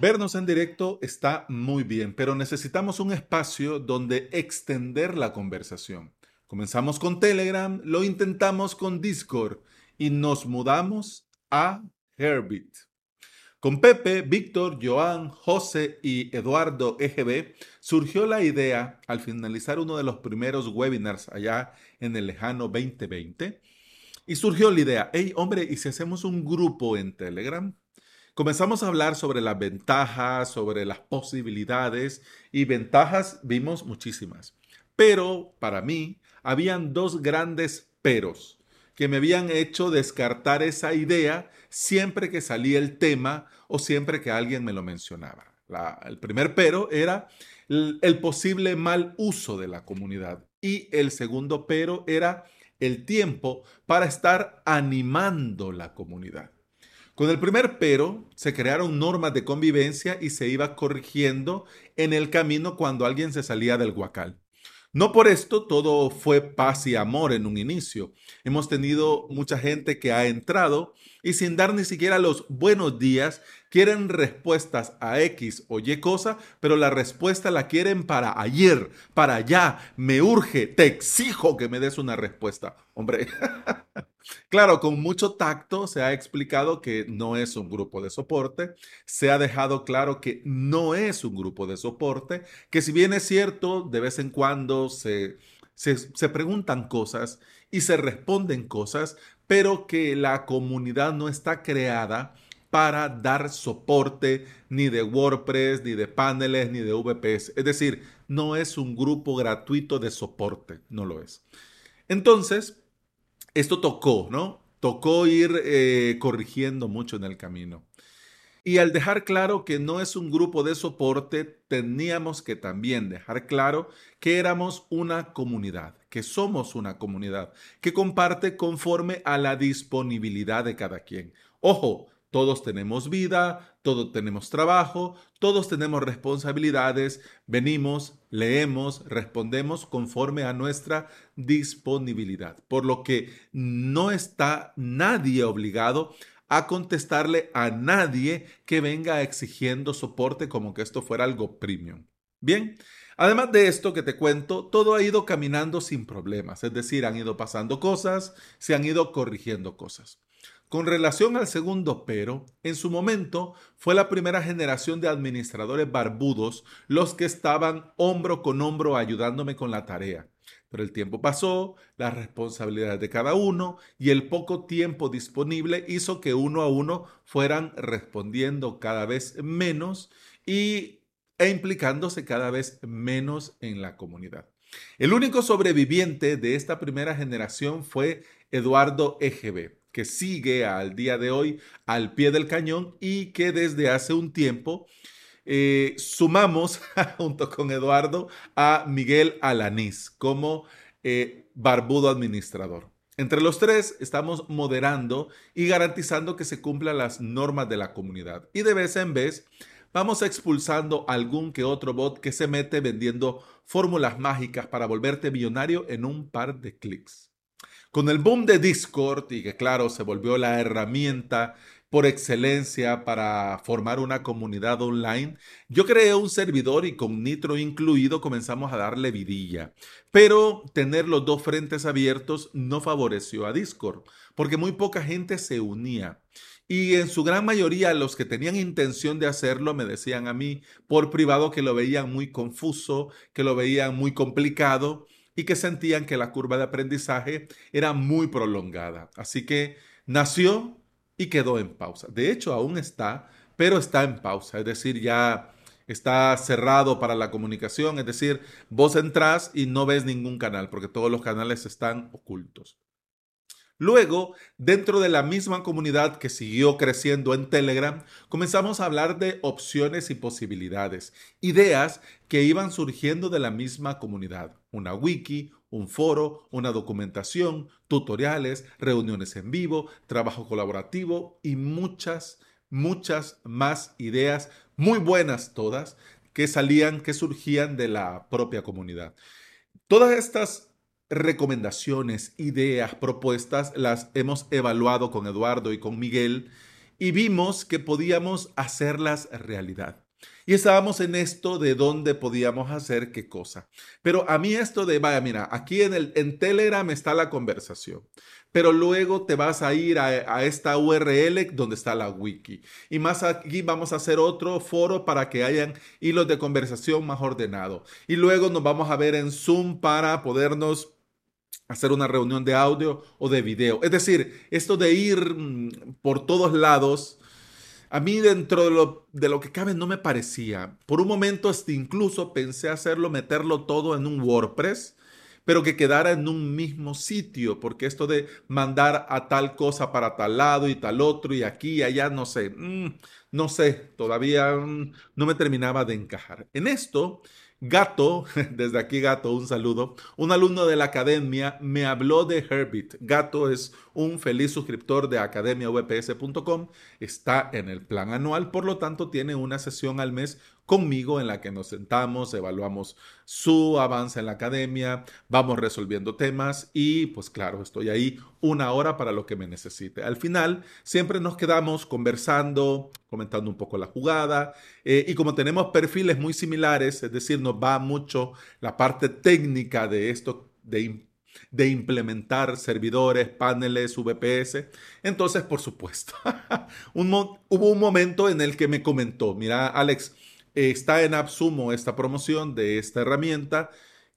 Vernos en directo está muy bien, pero necesitamos un espacio donde extender la conversación. Comenzamos con Telegram, lo intentamos con Discord y nos mudamos a Herbit. Con Pepe, Víctor, Joan, José y Eduardo EGB surgió la idea, al finalizar uno de los primeros webinars allá en el lejano 2020, y surgió la idea, hey hombre, ¿y si hacemos un grupo en Telegram? Comenzamos a hablar sobre las ventajas, sobre las posibilidades y ventajas vimos muchísimas. Pero para mí habían dos grandes peros que me habían hecho descartar esa idea siempre que salía el tema o siempre que alguien me lo mencionaba. el primer pero era el, posible mal uso de la comunidad y el segundo pero era el tiempo para estar animando la comunidad. Con el primer pero, se crearon normas de convivencia y se iba corrigiendo en el camino cuando alguien se salía del guacal. No por esto todo fue paz y amor en un inicio. Hemos tenido mucha gente que ha entrado y sin dar ni siquiera los buenos días, quieren respuestas a X o Y cosa, pero la respuesta la quieren para ayer, para allá, me urge, te exijo que me des una respuesta. Hombre, claro, con mucho tacto se ha explicado que no es un grupo de soporte, se ha dejado claro que no es un grupo de soporte, que si bien es cierto, de vez en cuando se... Se, preguntan cosas y se responden cosas, pero que la comunidad no está creada para dar soporte ni de WordPress, ni de paneles, ni de VPS. Es decir, no es un grupo gratuito de soporte, no lo es. Entonces, esto tocó, ¿no? Tocó ir eh, corrigiendo mucho en el camino. Y al dejar claro que no es un grupo de soporte, teníamos que también dejar claro que éramos una comunidad, que somos una comunidad, que comparte conforme a la disponibilidad de cada quien. Ojo, todos tenemos vida, todos tenemos trabajo, todos tenemos responsabilidades, venimos, leemos, respondemos conforme a nuestra disponibilidad. Por lo que no está nadie obligado a contestarle a nadie que venga exigiendo soporte como que esto fuera algo premium. Bien, además de esto que te cuento, todo ha ido caminando sin problemas, es decir, han ido pasando cosas, se han ido corrigiendo cosas. Con relación al segundo pero, en su momento fue la primera generación de administradores barbudos los que estaban hombro con hombro ayudándome con la tarea. Pero el tiempo pasó, las responsabilidades de cada uno y el poco tiempo disponible hizo que uno a uno fueran respondiendo cada vez menos y, e implicándose cada vez menos en la comunidad. El único sobreviviente de esta primera generación fue Eduardo EGB, que sigue al día de hoy al pie del cañón y que desde hace un tiempo eh, sumamos junto con Eduardo a Miguel Alanís como eh, barbudo administrador. Entre los tres estamos moderando y garantizando que se cumplan las normas de la comunidad. Y de vez en vez vamos expulsando algún que otro bot que se mete vendiendo fórmulas mágicas para volverte millonario en un par de clics. Con el boom de Discord y que claro se volvió la herramienta por excelencia para formar una comunidad online, yo creé un servidor y con Nitro incluido comenzamos a darle vidilla. Pero tener los dos frentes abiertos no favoreció a Discord, porque muy poca gente se unía. Y en su gran mayoría los que tenían intención de hacerlo me decían a mí por privado que lo veían muy confuso, que lo veían muy complicado y que sentían que la curva de aprendizaje era muy prolongada. Así que nació y quedó en pausa. De hecho, aún está, pero está en pausa, es decir, ya está cerrado para la comunicación, es decir, vos entrás y no ves ningún canal porque todos los canales están ocultos. Luego, dentro de la misma comunidad que siguió creciendo en Telegram, comenzamos a hablar de opciones y posibilidades, ideas que iban surgiendo de la misma comunidad. Una wiki, un foro, una documentación, tutoriales, reuniones en vivo, trabajo colaborativo y muchas, muchas más ideas, muy buenas todas, que salían, que surgían de la propia comunidad. Todas estas recomendaciones, ideas, propuestas, las hemos evaluado con Eduardo y con Miguel y vimos que podíamos hacerlas realidad. Y estábamos en esto de dónde podíamos hacer qué cosa. Pero a mí esto de, vaya, mira, aquí en, el, en Telegram está la conversación, pero luego te vas a ir a, a, esta URL donde está la wiki. Y más aquí vamos a hacer otro foro para que hayan hilos de conversación más ordenados. Y luego nos vamos a ver en Zoom para podernos hacer una reunión de audio o de video. Es decir, esto de ir mm, por todos lados, a mí dentro de lo, de lo que cabe no me parecía. Por un momento hasta incluso pensé hacerlo, meterlo todo en un WordPress, pero que quedara en un mismo sitio, porque esto de mandar a tal cosa para tal lado y tal otro y aquí y allá, no sé, mm, no sé, todavía mm, no me terminaba de encajar. En esto Gato, desde aquí Gato, un saludo, un alumno de la academia me habló de Herbit. Gato es un feliz suscriptor de academiavps.com, está en el plan anual, por lo tanto tiene una sesión al mes conmigo en la que nos sentamos, evaluamos su avance en la academia, vamos resolviendo temas y pues claro, estoy ahí una hora para lo que me necesite. Al final siempre nos quedamos conversando, comentando un poco la jugada eh, y como tenemos perfiles muy similares, es decir, nos va mucho la parte técnica de esto de de implementar servidores, paneles, VPS. Entonces, por supuesto, hubo un momento en el que me comentó, mira, Alex, está en Absumo esta promoción de esta herramienta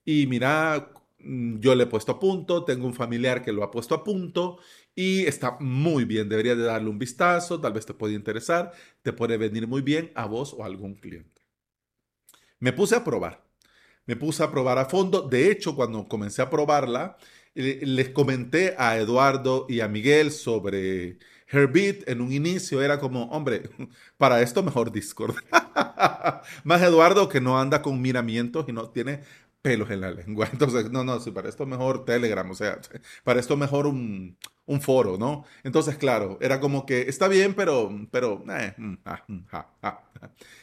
y mira, mm, yo le he puesto a punto, tengo un familiar que lo ha puesto a punto y está muy bien, debería de darle un vistazo, tal vez te puede interesar, te puede venir muy bien a vos o a algún cliente. Me puse a probar, me puse a probar a fondo, de hecho cuando comencé a probarla, les comenté a Eduardo y a Miguel sobre Herbit en un inicio era como, hombre, para esto mejor Discord. Más Eduardo que no anda con miramientos y no tiene pelos en la lengua. Entonces, no, no, sí, para esto mejor Telegram, o sea, para esto mejor un, un foro, ¿no? Entonces, claro, era como que está bien, pero, pero, eh, mm, ah, mm,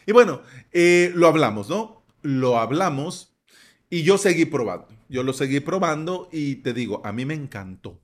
y bueno, eh, lo hablamos, ¿no? Lo hablamos y yo seguí probando. Yo lo seguí probando y te digo, a mí me encantó.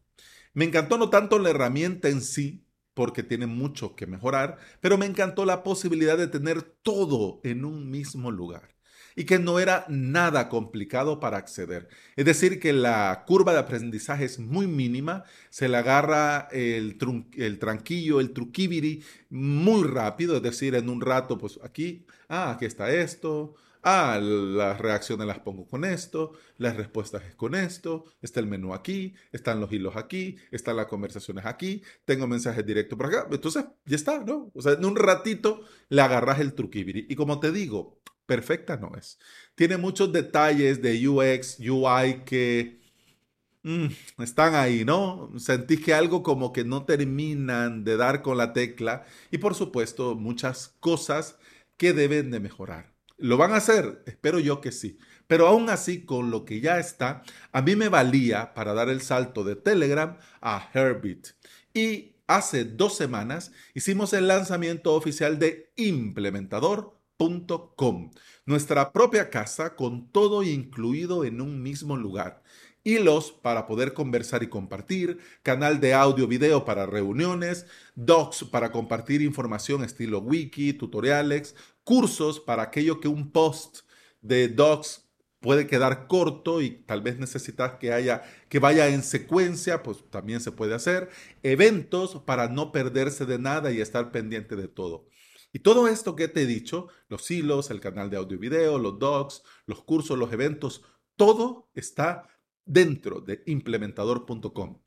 Me encantó no tanto la herramienta en sí, porque tiene mucho que mejorar, pero me encantó la posibilidad de tener todo en un mismo lugar y que no era nada complicado para acceder. Es decir, que la curva de aprendizaje es muy mínima, se le agarra el, el tranquillo, el truquibiri muy rápido, es decir, en un rato, pues aquí, ah, aquí está esto, Ah, las reacciones las pongo con esto, las respuestas es con esto, está el menú aquí, están los hilos aquí, están las conversaciones aquí, tengo mensajes directos por acá. Entonces, ya está, ¿no? O sea, en un ratito le agarras el truquibiri. Y como te digo, perfecta no es. Tiene muchos detalles de UX, UI que mm, están ahí, ¿no? Sentís que algo como que no terminan de dar con la tecla y por supuesto muchas cosas que deben de mejorar. ¿Lo van a hacer? Espero yo que sí. Pero aún así, con lo que ya está, a mí me valía para dar el salto de Telegram a Herbit. Y hace dos semanas hicimos el lanzamiento oficial de implementador.com, nuestra propia casa con todo incluido en un mismo lugar hilos para poder conversar y compartir, canal de audio video para reuniones, docs para compartir información estilo wiki, tutoriales, cursos para aquello que un post de docs puede quedar corto y tal vez necesitas que haya que vaya en secuencia, pues también se puede hacer, eventos para no perderse de nada y estar pendiente de todo. Y todo esto que te he dicho, los hilos, el canal de audio y video, los docs, los cursos, los eventos, todo está dentro de implementador.com.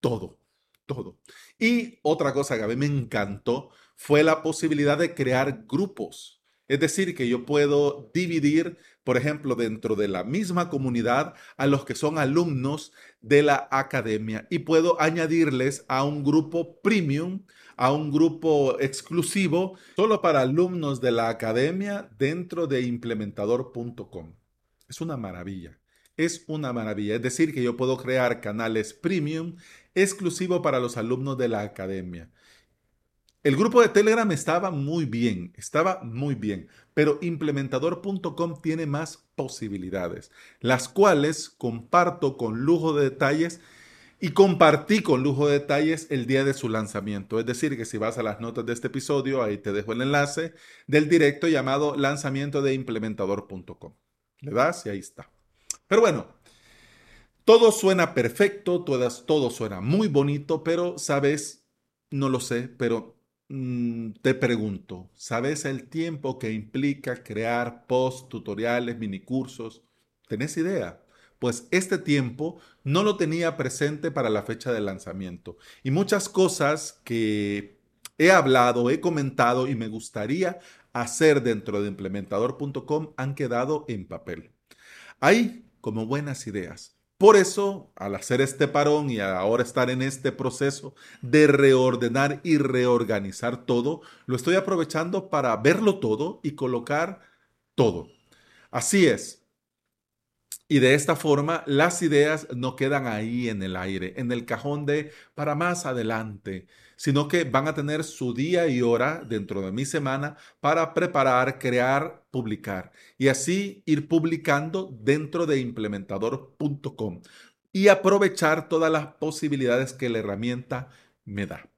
Todo, todo. Y otra cosa que a mí me encantó fue la posibilidad de crear grupos. Es decir, que yo puedo dividir, por ejemplo, dentro de la misma comunidad a los que son alumnos de la academia y puedo añadirles a un grupo premium, a un grupo exclusivo, solo para alumnos de la academia dentro de implementador.com. Es una maravilla es una maravilla. Es decir, que yo puedo crear canales premium exclusivo para los alumnos de la academia. El grupo de Telegram estaba muy bien, estaba muy bien, pero implementador.com tiene más posibilidades, las cuales comparto con lujo de detalles y compartí con lujo de detalles el día de su lanzamiento. Es decir, que si vas a las notas de este episodio, ahí te dejo el enlace del directo llamado lanzamiento de implementador.com. Le das y ahí está. Pero bueno, todo suena perfecto, todo, todo suena muy bonito, pero sabes, no lo sé, pero mm, te pregunto, ¿sabes el tiempo que implica crear post, tutoriales, minicursos? ¿Tenés idea? Pues este tiempo no lo tenía presente para la fecha de lanzamiento. Y muchas cosas que he hablado, he comentado y me gustaría hacer dentro de implementador.com han quedado en papel. Hay como buenas ideas. Por eso, al hacer este parón y ahora estar en este proceso de reordenar y reorganizar todo, lo estoy aprovechando para verlo todo y colocar todo. Así es, y de esta forma, las ideas no quedan ahí en el aire, en el cajón de para más adelante, sino que van a tener su día y hora dentro de mi semana para preparar, crear, publicar y así ir publicando dentro de implementador.com y aprovechar todas las posibilidades que la herramienta me da.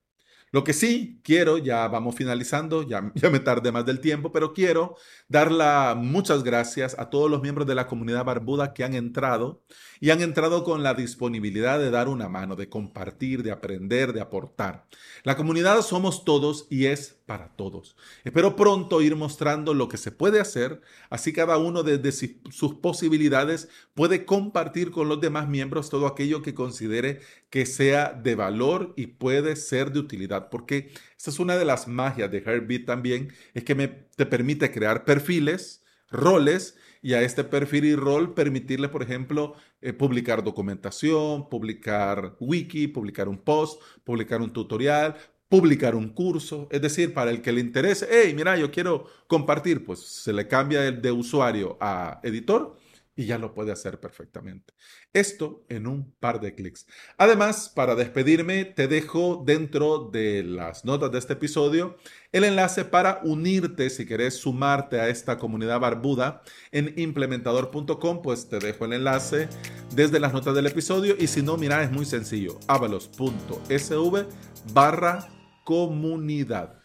Lo que sí quiero, ya vamos finalizando, ya, ya me tardé más del tiempo, pero quiero dar muchas gracias a todos los miembros de la comunidad barbuda que han entrado y han entrado con la disponibilidad de dar una mano, de compartir, de aprender, de aportar. La comunidad somos todos y es para todos. Espero pronto ir mostrando lo que se puede hacer, así cada uno desde sus posibilidades puede compartir con los demás miembros todo aquello que considere que sea de valor y puede ser de utilidad, porque esta es una de las magias de Heartbeat también, es que me, te permite crear perfiles, roles, y a este perfil y rol permitirle, por ejemplo, eh, publicar documentación, publicar wiki, publicar un post, publicar un tutorial, publicar un curso. Es decir, para el que le interese, hey, mira, yo quiero compartir, pues se le cambia el de usuario a editor y ya lo puede hacer perfectamente. Esto en un par de clics. Además, para despedirme, te dejo dentro de las notas de este episodio el enlace para unirte si querés sumarte a esta comunidad barbuda en implementador.com, pues te dejo el enlace desde las notas del episodio y si no, mira, es muy sencillo, avalos.sv barra comunidad.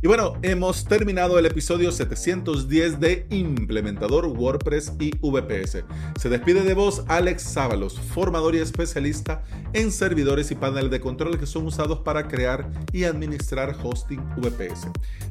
Y bueno, hemos terminado el episodio 710 de Implementador WordPress y VPS. Se despide de vos Alex Sábalos, formador y especialista en servidores y paneles de control que son usados para crear y administrar hosting VPS.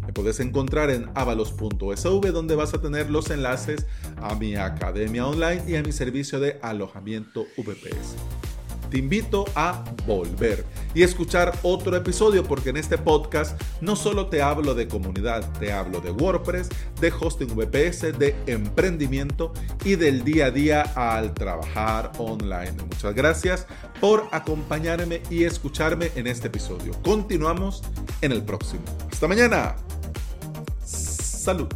Me puedes encontrar en avalos.sv donde vas a tener los enlaces a mi academia online y a mi servicio de alojamiento VPS te invito a volver y escuchar otro episodio porque en este podcast no solo te hablo de comunidad, te hablo de WordPress, de hosting VPS, de emprendimiento y del día a día al trabajar online. Muchas gracias por acompañarme y escucharme en este episodio. Continuamos en el próximo. Hasta mañana. Salud.